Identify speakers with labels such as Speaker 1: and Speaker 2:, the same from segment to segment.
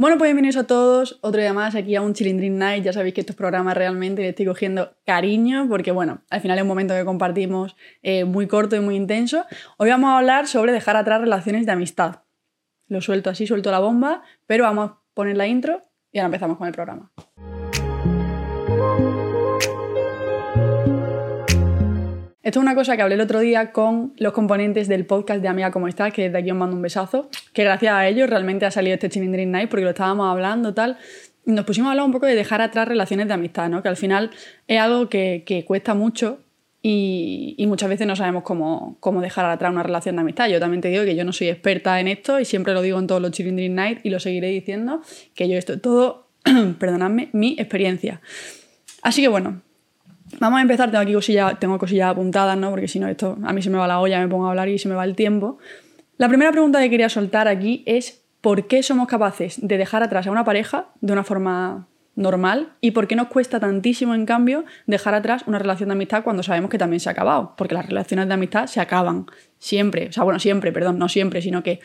Speaker 1: Bueno, pues bienvenidos a todos, otro día más aquí a un Chilindrin Night. Ya sabéis que estos programas realmente le estoy cogiendo cariño porque, bueno, al final es un momento que compartimos eh, muy corto y muy intenso. Hoy vamos a hablar sobre dejar atrás relaciones de amistad. Lo suelto así, suelto la bomba, pero vamos a poner la intro y ahora empezamos con el programa. Esto es una cosa que hablé el otro día con los componentes del podcast de Amiga Como Estás, que desde aquí os mando un besazo, que gracias a ellos realmente ha salido este Chilindrin Night porque lo estábamos hablando tal. Nos pusimos a hablar un poco de dejar atrás relaciones de amistad, ¿no? que al final es algo que, que cuesta mucho y, y, muchas veces no sabemos cómo, cómo, dejar atrás una relación de amistad. Yo también te digo que yo no soy experta en esto y siempre lo digo en todos los Chilindrin Night y lo seguiré diciendo, que yo esto todo, perdonadme, mi experiencia. Así que bueno, Vamos a empezar, tengo aquí cosillas, tengo cosillas apuntadas, ¿no? Porque si no, esto a mí se me va la olla, me pongo a hablar y se me va el tiempo. La primera pregunta que quería soltar aquí es ¿por qué somos capaces de dejar atrás a una pareja de una forma normal y por qué nos cuesta tantísimo, en cambio, dejar atrás una relación de amistad cuando sabemos que también se ha acabado? Porque las relaciones de amistad se acaban siempre, o sea, bueno, siempre, perdón, no siempre, sino que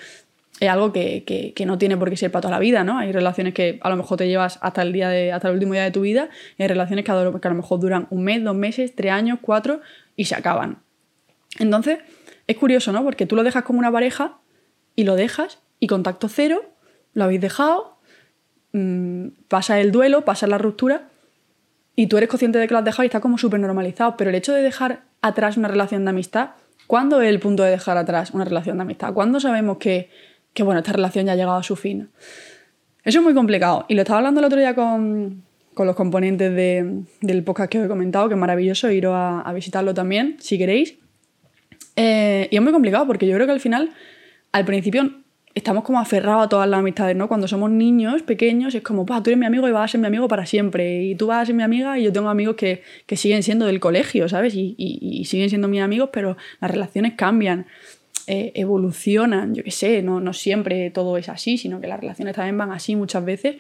Speaker 1: es algo que, no tiene por qué ser para toda la vida, ¿no? Hay relaciones que a lo mejor te llevas hasta el, día de, hasta el último día de tu vida y hay relaciones que a, lo, mejor duran un mes, dos meses, tres años, cuatro y se acaban. Entonces, es curioso, ¿no? Porque tú lo dejas como una pareja y lo dejas y contacto cero, lo habéis dejado, mmm, pasa el duelo, pasa la ruptura y tú eres consciente de que lo has dejado y está como súper normalizado. Pero el hecho de dejar atrás una relación de amistad, ¿cuándo es el punto de dejar atrás una relación de amistad? ¿Cuándo sabemos que que bueno, esta relación ya ha llegado a su fin. Eso es muy complicado. Y lo estaba hablando el otro día con, con los componentes de, del podcast que os he comentado, que es maravilloso, iros a, visitarlo también, si queréis. Eh, y es muy complicado porque yo creo que al final, al principio, estamos como aferrados a todas las amistades, ¿no? Cuando somos niños, pequeños, es como, tú eres mi amigo y vas a ser mi amigo para siempre. Y tú vas a ser mi amiga y yo tengo amigos que, que siguen siendo del colegio, ¿sabes? Y siguen siendo mis amigos, pero las relaciones cambian. Eh, evolucionan, yo qué sé, no, no siempre todo es así, sino que las relaciones también van así muchas veces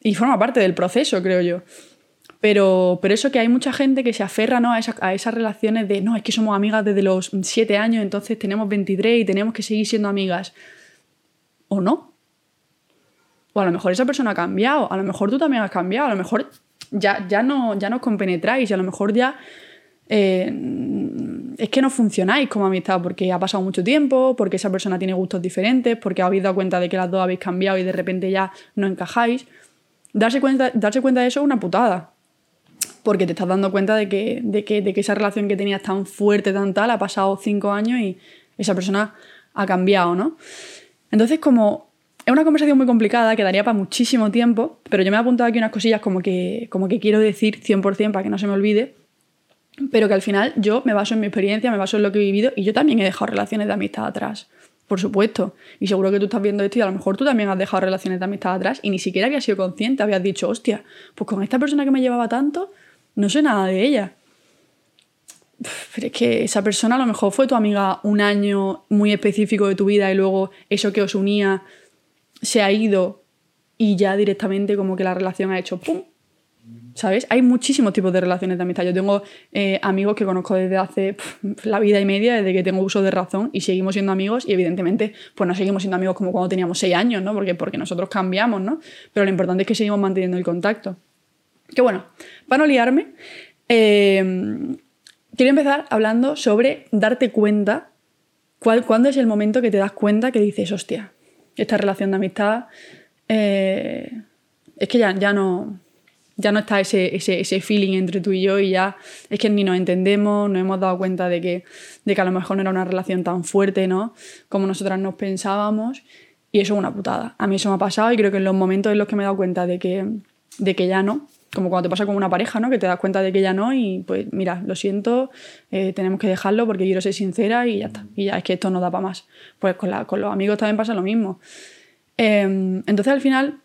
Speaker 1: y forma parte del proceso, creo yo. Pero, pero eso que hay mucha gente que se aferra ¿no? a, esas relaciones de, no, es que somos amigas desde los 7 años, entonces tenemos 23 y tenemos que seguir siendo amigas. ¿O no? O a lo mejor esa persona ha cambiado, a lo mejor tú también has cambiado, a lo mejor ya, ya, no, ya no compenetráis, a lo mejor ya eh, es que no funcionáis como amistad porque ha pasado mucho tiempo, porque esa persona tiene gustos diferentes, porque habéis dado cuenta de que las dos habéis cambiado y de repente ya no encajáis. Darse cuenta, darse cuenta de eso es una putada. Porque te estás dando cuenta de que, de, que, de que esa relación que tenías tan fuerte, tan tal, ha pasado cinco años y esa persona ha cambiado, ¿no? Entonces, como es una conversación muy complicada, que daría para muchísimo tiempo, pero yo me he apuntado aquí unas cosillas como que, como que quiero decir 100% para que no se me olvide pero que al final yo me baso en mi experiencia, me baso en lo que he vivido y yo también he dejado relaciones de amistad atrás, por supuesto. Y seguro que tú estás viendo esto y a lo mejor tú también has dejado relaciones de amistad atrás y ni siquiera has sido consciente habías dicho, hostia, pues con esta persona que me llevaba tanto, no sé nada de ella. Pero es que esa persona a lo mejor fue tu amiga un año muy específico de tu vida y luego eso que os unía se ha ido y ya directamente como que la relación ha hecho ¡pum! ¿Sabes? Hay muchísimos tipos de relaciones de amistad. Yo tengo eh, amigos que conozco desde hace la vida y media, desde que tengo uso de razón, y seguimos siendo amigos, y evidentemente, pues no seguimos siendo amigos como cuando teníamos seis años, ¿no? Porque, porque nosotros cambiamos, ¿no? Pero lo importante es que seguimos manteniendo el contacto. Que bueno, para no liarme, eh, quiero empezar hablando sobre darte cuenta, cuándo es el momento que te das cuenta que dices, hostia, esta relación de amistad eh, es que ya, ya no ya no está ese, ese, ese, feeling entre tú y yo y ya es que ni nos entendemos, nos hemos dado cuenta de que, de que a lo mejor no era una relación tan fuerte, ¿no? Como nosotras nos pensábamos y eso es una putada. A mí eso me ha pasado y creo que en los momentos en los que me he dado cuenta de que, de que ya no, como cuando te pasa con una pareja, ¿no? Que te das cuenta de que ya no y pues mira, lo siento, eh, tenemos que dejarlo porque quiero ser sincera y ya está. Y ya es que esto no da para más. Pues con, la, con los amigos también pasa lo mismo. Eh, entonces al final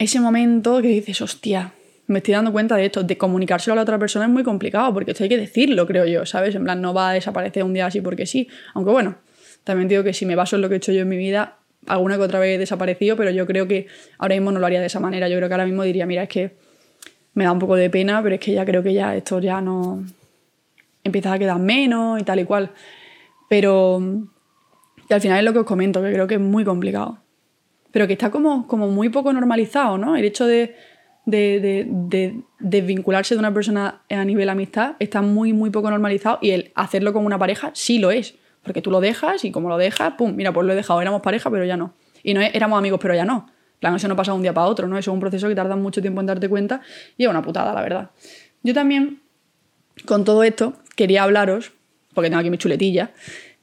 Speaker 1: ese momento que dices, hostia, me estoy dando cuenta de esto, de comunicárselo a la otra persona es muy complicado, porque esto hay que decirlo, creo yo, ¿sabes? En plan, no va a desaparecer un día así porque sí. Aunque bueno, también digo que si me baso en lo que he hecho yo en mi vida, alguna que otra vez he desaparecido, pero yo creo que ahora mismo no lo haría de esa manera. Yo creo que ahora mismo diría, mira, es que me da un poco de pena, pero es que ya creo que ya esto ya no empieza a quedar menos y tal y cual. Pero al final es lo que os comento, que creo que es muy complicado pero que está como, como muy poco normalizado, ¿no? El hecho de, de, desvincularse de una persona a nivel amistad está muy, muy poco normalizado y el hacerlo con una pareja sí lo es, porque tú lo dejas y como lo dejas, pum, mira, pues lo he dejado, éramos pareja, pero ya no. Y no éramos amigos, pero ya no. plan, eso no pasa de un día para otro, ¿no? Eso es un proceso que tarda mucho tiempo en darte cuenta y es una putada, la verdad. Yo también, con todo esto, quería hablaros, porque tengo aquí mi chuletilla,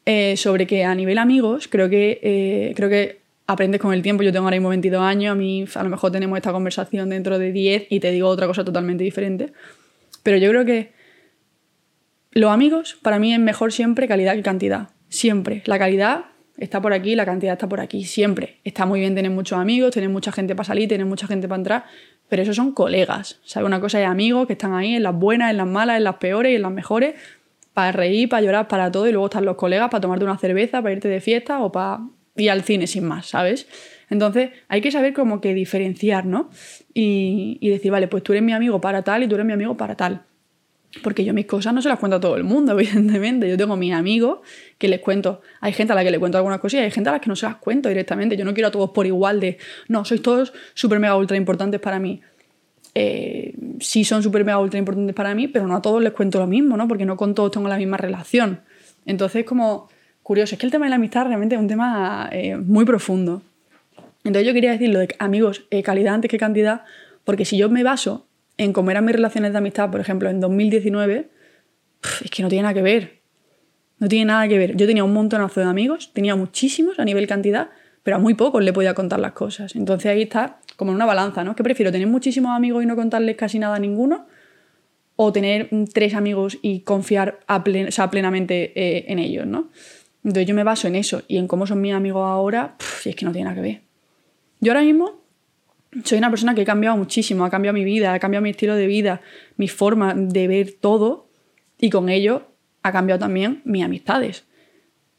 Speaker 1: eh, sobre que a nivel amigos, creo que, eh, creo que aprendes con el tiempo. Yo tengo ahora mismo 22 años, a mí a lo mejor tenemos esta conversación dentro de 10 y te digo otra cosa totalmente diferente. Pero yo creo que los amigos para mí es mejor siempre calidad que cantidad. Siempre. La calidad está por aquí, la cantidad está por aquí. Siempre. Está muy bien tener muchos amigos, tener mucha gente para salir, tener mucha gente para entrar, pero esos son colegas. ¿Sabes? Una cosa es amigos que están ahí en las buenas, en las malas, en las peores y en las mejores, para reír, para llorar, para todo, y luego están los colegas para tomarte una cerveza, para irte de fiesta o para y al cine sin más, ¿sabes? Entonces hay que saber como que diferenciar, ¿no? Y, decir, vale, pues tú eres mi amigo para tal y tú eres mi amigo para tal. Porque yo mis cosas no se las cuento a todo el mundo, evidentemente. Yo tengo mis amigos que les cuento. Hay gente a la que le cuento algunas cosas y hay gente a la que no se las cuento directamente. Yo no quiero a todos por igual de, no, sois todos súper mega ultra importantes para mí. Eh, sí son súper mega ultra importantes para mí, pero no a todos les cuento lo mismo, ¿no? Porque no con todos tengo la misma relación. Entonces, como curioso. Es que el tema de la amistad realmente es un tema eh, muy profundo. Entonces yo quería decir lo de amigos, eh, calidad antes que cantidad, porque si yo me baso en cómo eran mis relaciones de amistad, por ejemplo, en 2019, es que no tiene nada que ver. No tiene nada que ver. Yo tenía un montonazo de amigos, tenía muchísimos a nivel cantidad, pero a muy pocos le podía contar las cosas. Entonces ahí está como en una balanza, ¿no? Que prefiero tener muchísimos amigos y no contarles casi nada a ninguno, o tener tres amigos y confiar plenamente eh, en ellos, ¿no? Entonces yo me baso en eso y en cómo son mis amigos ahora, y es que no tiene nada que ver. Yo ahora mismo soy una persona que ha cambiado muchísimo, ha cambiado mi vida, ha cambiado mi estilo de vida, mi forma de ver todo y con ello ha cambiado también mis amistades.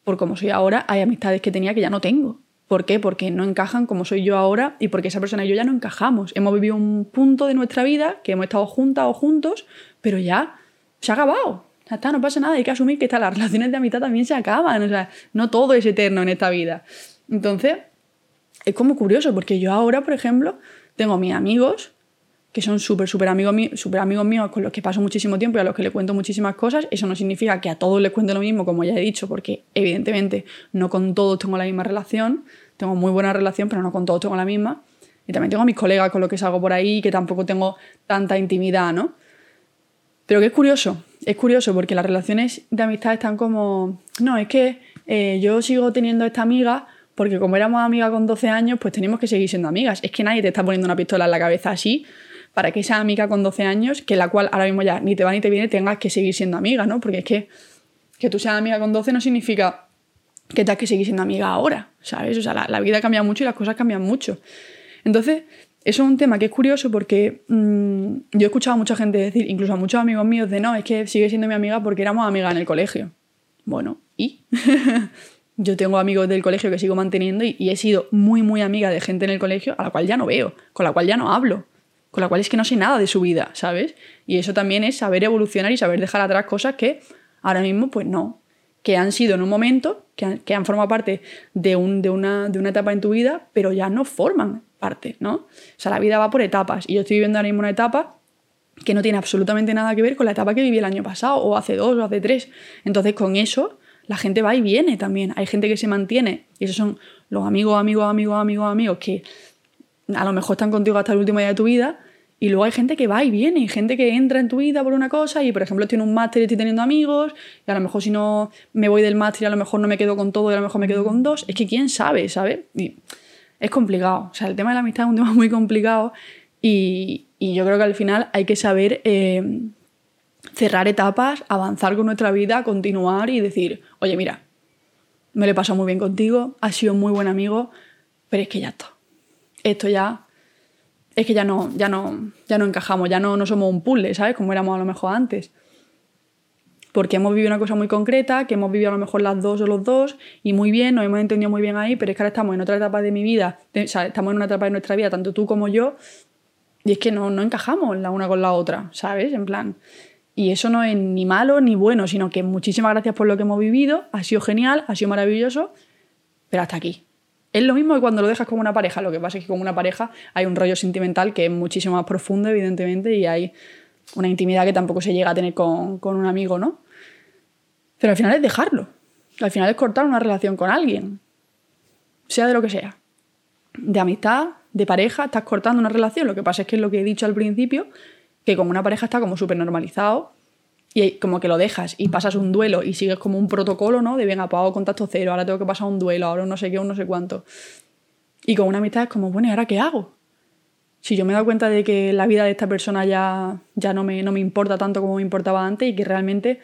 Speaker 1: Por como soy ahora, hay amistades que tenía que ya no tengo. ¿Por qué? Porque no encajan como soy yo ahora y porque esa persona y yo ya no encajamos. Hemos vivido un punto de nuestra vida que hemos estado juntas o juntos, pero ya se ha acabado. Está, no pasa nada, hay que asumir que está, las relaciones de amistad también se acaban, o sea, no todo es eterno en esta vida. Entonces, es como curioso, porque yo ahora, por ejemplo, tengo mis amigos, que son súper, súper amigos, super amigos míos con los que paso muchísimo tiempo y a los que le cuento muchísimas cosas. Eso no significa que a todos les cuente lo mismo, como ya he dicho, porque evidentemente no con todos tengo la misma relación. Tengo muy buena relación, pero no con todos tengo la misma. Y también tengo a mis colegas con los que salgo por ahí, que tampoco tengo tanta intimidad, ¿no? Pero que es curioso, es curioso porque las relaciones de amistad están como, no, es que eh, yo sigo teniendo esta amiga porque como éramos amigas con 12 años, pues tenemos que seguir siendo amigas. Es que nadie te está poniendo una pistola en la cabeza así para que esa amiga con 12 años, que la cual ahora mismo ya ni te va ni te viene, tengas que seguir siendo amiga, ¿no? Porque es que que tú seas amiga con 12 no significa que tengas que seguir siendo amiga ahora, ¿sabes? O sea, la, la vida cambia mucho y las cosas cambian mucho. Entonces, eso es un tema que es curioso porque mm, yo he escuchado a mucha gente decir, incluso a muchos amigos míos, de no, es que sigue siendo mi amiga porque éramos amigas en el colegio. Bueno, ¿y? yo tengo amigos del colegio que sigo manteniendo y, he sido muy, muy amiga de gente en el colegio a la cual ya no veo, con la cual ya no hablo, con la cual es que no sé nada de su vida, ¿sabes? Y eso también es saber evolucionar y saber dejar atrás cosas que ahora mismo, pues no, que han sido en un momento, que han, formado parte de, de, una, de una etapa en tu vida, pero ya no forman parte, ¿no? O sea, la vida va por etapas y yo estoy viviendo ahora mismo una etapa que no tiene absolutamente nada que ver con la etapa que viví el año pasado o hace dos o hace tres. Entonces, con eso, la gente va y viene también. Hay gente que se mantiene y esos son los amigos, amigos, amigos, amigos, amigos que a lo mejor están contigo hasta el último día de tu vida. Y luego hay gente que va y viene, y gente que entra en tu vida por una cosa y, por ejemplo, tiene un máster y estoy teniendo amigos, y a lo mejor si no me voy del máster, a lo mejor no me quedo con todo y a lo mejor me quedo con dos. Es que quién sabe, ¿sabes? Es complicado. O sea, el tema de la amistad es un tema muy complicado y, yo creo que al final hay que saber eh, cerrar etapas, avanzar con nuestra vida, continuar y decir, oye, mira, me lo he pasado muy bien contigo, has sido un muy buen amigo, pero es que ya está. Esto ya es que ya no, ya no, ya no encajamos, ya no, no somos un puzzle, ¿sabes? Como éramos a lo mejor antes porque hemos vivido una cosa muy concreta, que hemos vivido a lo mejor las dos o los dos, y muy bien, nos hemos entendido muy bien ahí, pero es que ahora estamos en otra etapa de mi vida, o sea, estamos en una etapa de nuestra vida, tanto tú como yo, y es que no, no encajamos la una con la otra, ¿sabes? En plan. Y eso no es ni malo ni bueno, sino que muchísimas gracias por lo que hemos vivido, ha sido genial, ha sido maravilloso, pero hasta aquí. Es lo mismo que cuando lo dejas con una pareja, lo que pasa es que con una pareja hay un rollo sentimental que es muchísimo más profundo, evidentemente, y hay una intimidad que tampoco se llega a tener con, con un amigo, ¿no? Pero al final es dejarlo. Al final es cortar una relación con alguien. Sea de lo que sea. De amistad, de pareja, estás cortando una relación. Lo que pasa es que es lo que he dicho al principio, que con una pareja está como súper normalizado y como que lo dejas y pasas un duelo y sigues como un protocolo, ¿no? De venga, pues hago contacto cero, ahora tengo que pasar un duelo, ahora no sé qué, un no sé cuánto. Y con una amistad es como, bueno, ¿y ahora qué hago? Si yo me he dado cuenta de que la vida de esta persona ya, ya no, me, no me importa tanto como me importaba antes y que realmente,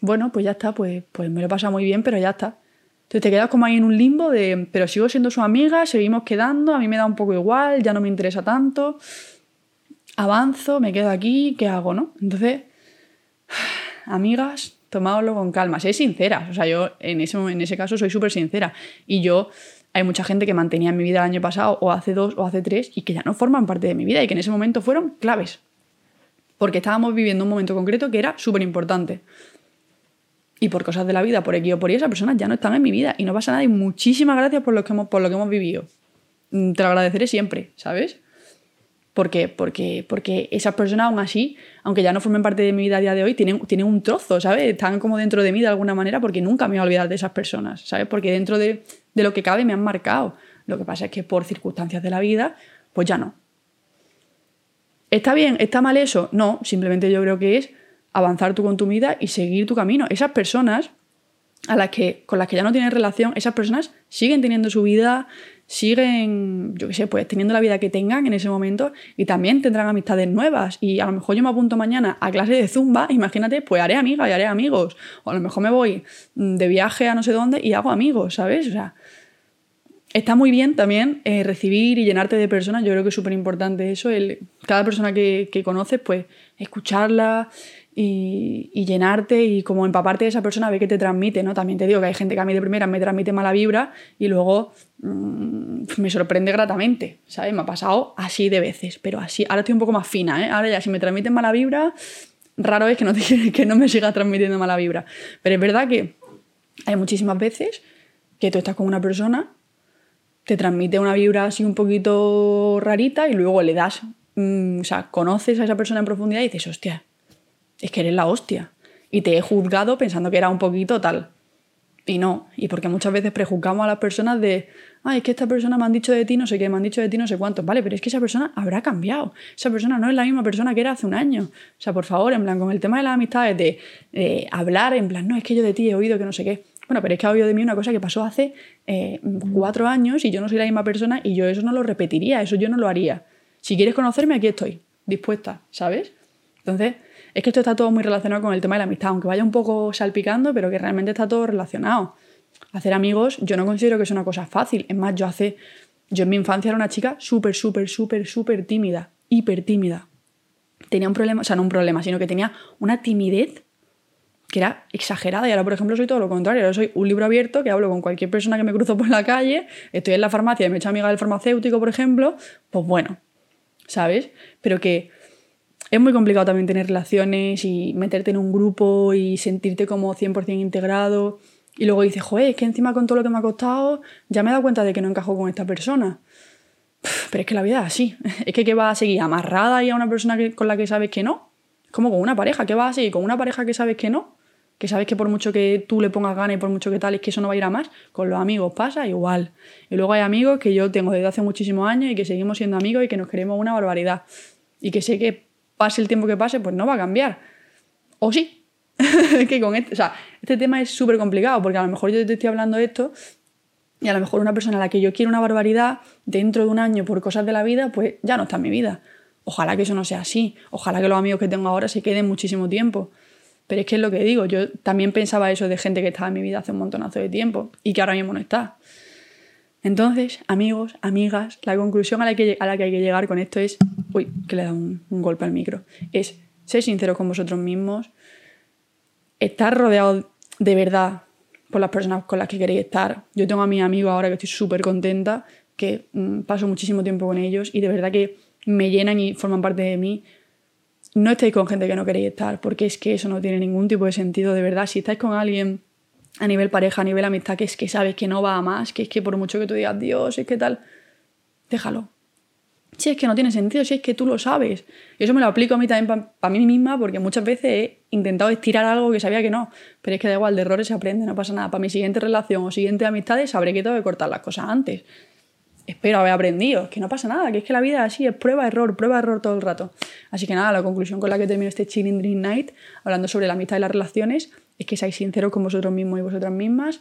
Speaker 1: bueno, pues ya está, pues, pues me lo he pasado muy bien, pero ya está. Entonces te quedas como ahí en un limbo de, pero sigo siendo su amiga, seguimos quedando, a mí me da un poco igual, ya no me interesa tanto, avanzo, me quedo aquí, ¿qué hago, no? Entonces, amigas, tomadlo con calma, sé sincera, o sea, yo en ese, en ese caso soy súper sincera y yo hay mucha gente que mantenía en mi vida el año pasado o hace dos o hace tres y que ya no forman parte de mi vida y que en ese momento fueron claves. Porque estábamos viviendo un momento concreto que era súper importante y por cosas de la vida, por aquí o por Y, esas personas ya no están en mi vida y no pasa nada y muchísimas gracias por lo que hemos, por lo que hemos vivido. Mm, te lo agradeceré siempre, ¿sabes? Porque, porque, porque esas personas aún así, aunque ya no formen parte de mi vida a día de hoy, tienen, tienen un trozo, ¿sabes? Están como dentro de mí de alguna manera porque nunca me voy a olvidar de esas personas, ¿sabes? Porque dentro de, de lo que cabe me han marcado. Lo que pasa es que por circunstancias de la vida, pues ya no. ¿Está bien? ¿Está mal eso? No, simplemente yo creo que es avanzar tú con tu vida y seguir tu camino. Esas personas a las que, con las que ya no tienes relación, esas personas siguen teniendo su vida, siguen, yo qué sé, pues teniendo la vida que tengan en ese momento y también tendrán amistades nuevas. Y a lo mejor yo me apunto mañana a clase de zumba, imagínate, pues haré amigas y haré amigos. O a lo mejor me voy de viaje a no sé dónde y hago amigos, ¿sabes? O sea, está muy bien también eh, recibir y llenarte de personas. Yo creo que es súper importante eso. El, cada persona que conoces, pues escucharla, y, llenarte y como empaparte de esa persona, ve que te transmite, ¿no? También te digo que hay gente que a mí de primera me transmite mala vibra y luego mm, me sorprende gratamente, ¿sabes? Me ha pasado así de veces, pero así, ahora estoy un poco más fina, ¿eh? Ahora ya si me transmiten mala vibra, raro es que no, que no me siga transmitiendo mala vibra. Pero es verdad que hay muchísimas veces que tú estás con una persona, te transmite una vibra así un poquito rarita y luego le das, mm, o sea, conoces a esa persona en profundidad y dices, hostia, es que eres la hostia. Y te he juzgado pensando que era un poquito tal. Y no. Y porque muchas veces prejuzgamos a las personas de, ay, es que esta persona me han dicho de ti no sé qué, me han dicho de ti no sé cuánto. Vale, pero es que esa persona habrá cambiado. Esa persona no es la misma persona que era hace un año. O sea, por favor, en plan, con el tema de las amistades, de hablar, en plan, no, es que yo de ti he oído que no sé qué. Bueno, pero es que ha oído de mí una cosa que pasó hace eh, cuatro años y yo no soy la misma persona y yo eso no lo repetiría, eso yo no lo haría. Si quieres conocerme, aquí estoy, dispuesta, ¿sabes? Entonces, es que esto está todo muy relacionado con el tema de la amistad, aunque vaya un poco salpicando, pero que realmente está todo relacionado. Hacer amigos, yo no considero que es una cosa fácil. Es más, yo hace. Yo en mi infancia era una chica súper, súper, súper, súper tímida, hiper tímida. Tenía un problema, o sea, no un problema, sino que tenía una timidez que era exagerada. Y ahora, por ejemplo, soy todo lo contrario. Ahora soy un libro abierto que hablo con cualquier persona que me cruzo por la calle, estoy en la farmacia y me he hecho amiga del farmacéutico, por ejemplo, pues bueno, ¿sabes? Pero que es muy complicado también tener relaciones y meterte en un grupo y sentirte como 100% integrado. Y luego dices, joder, es que encima con todo lo que me ha costado, ya me he dado cuenta de que no encajo con esta persona. Pero es que la vida es así. Es que ¿qué vas a seguir amarrada y a una persona con la que sabes que no? Es como con una pareja. ¿Qué vas a seguir con una pareja que sabes que no? Que sabes que por mucho que tú le pongas ganas y por mucho que tal, es que eso no va a ir a más. Con los amigos pasa igual. Y luego hay amigos que yo tengo desde hace muchísimos años y que seguimos siendo amigos y que nos queremos una barbaridad. Y que sé que pase el tiempo que pase, pues no va a cambiar. O sí. que con este, o sea, este tema es súper complicado porque a lo mejor yo te estoy hablando de esto y a lo mejor una persona a la que yo quiero una barbaridad dentro de un año por cosas de la vida, pues ya no está en mi vida. Ojalá que eso no sea así. Ojalá que los amigos que tengo ahora se queden muchísimo tiempo. Pero es que es lo que digo, yo también pensaba eso de gente que estaba en mi vida hace un montonazo de tiempo y que ahora mismo no está. Entonces, amigos, amigas, la conclusión a la que, a la que hay que llegar con esto es, uy, que le da un, un golpe al micro, es ser sinceros con vosotros mismos, estar rodeado de verdad por las personas con las que queréis estar. Yo tengo a mis amigos ahora que estoy súper contenta, que mm, paso muchísimo tiempo con ellos y de verdad que me llenan y forman parte de mí. No estéis con gente que no queréis estar, porque es que eso no tiene ningún tipo de sentido, de verdad. Si estáis con alguien a nivel pareja, a nivel amistad, que es que sabes que no va a más, que es que por mucho que tú digas, Dios, es que tal, déjalo. Si es que no tiene sentido, si es que tú lo sabes. Y eso me lo aplico a mí también para mí misma, porque muchas veces he intentado estirar algo que sabía que no. Pero es que da igual, de errores se aprende, no pasa nada. Para mi siguiente relación o siguiente amistades sabré que tengo que cortar las cosas antes. Espero haber aprendido, que no pasa nada, que es que la vida es así, es prueba-error, prueba-error todo el rato. Así que nada, la conclusión con la que termino este Chilling Dream Night, hablando sobre la amistad y las relaciones, es que seáis sinceros con vosotros mismos y vosotras mismas,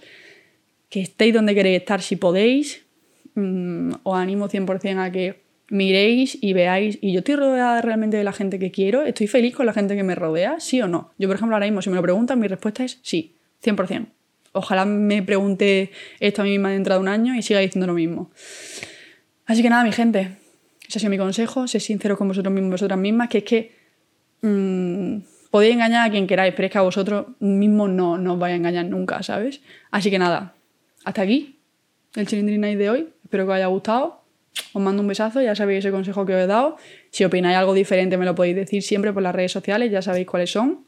Speaker 1: que estéis donde queréis estar si podéis. Mm, os animo 100% a que miréis y veáis, y yo estoy rodeada realmente de la gente que quiero, estoy feliz con la gente que me rodea, sí o no. Yo, por ejemplo, ahora mismo, si me lo preguntan, mi respuesta es sí, 100%. Ojalá me pregunte esto a mí misma dentro de un año y siga diciendo lo mismo. Así que nada, mi gente, ese ha sido mi consejo, sé sincero con vosotros mismos, vosotras mismas, que es que mmm, podéis engañar a quien queráis, pero es que a vosotros mismos no, no os vais a engañar nunca, ¿sabes? Así que nada, hasta aquí el Chilindrin Night de hoy. Espero que os haya gustado. Os mando un besazo, ya sabéis ese consejo que os he dado. Si opináis algo diferente me lo podéis decir siempre por las redes sociales, ya sabéis cuáles son.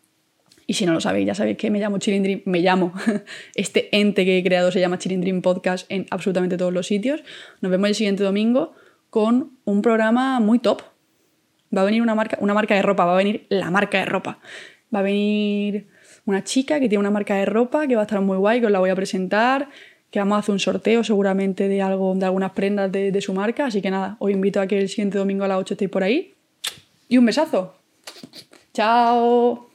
Speaker 1: Y si no lo sabéis, ya sabéis que me llamo Chilindrin, me llamo, este ente que he creado se llama Chilindrin Podcast en absolutamente todos los sitios. Nos vemos el siguiente domingo con un programa muy top. Va a venir una marca, una marca de ropa, va a venir la marca de ropa. Va a venir una chica que tiene una marca de ropa que va a estar muy guay, que os la voy a presentar, que vamos a hacer un sorteo seguramente de, algo, de algunas prendas de, de su marca. Así que nada, os invito a que el siguiente domingo a las 8 estéis por ahí. Y un besazo. Chao.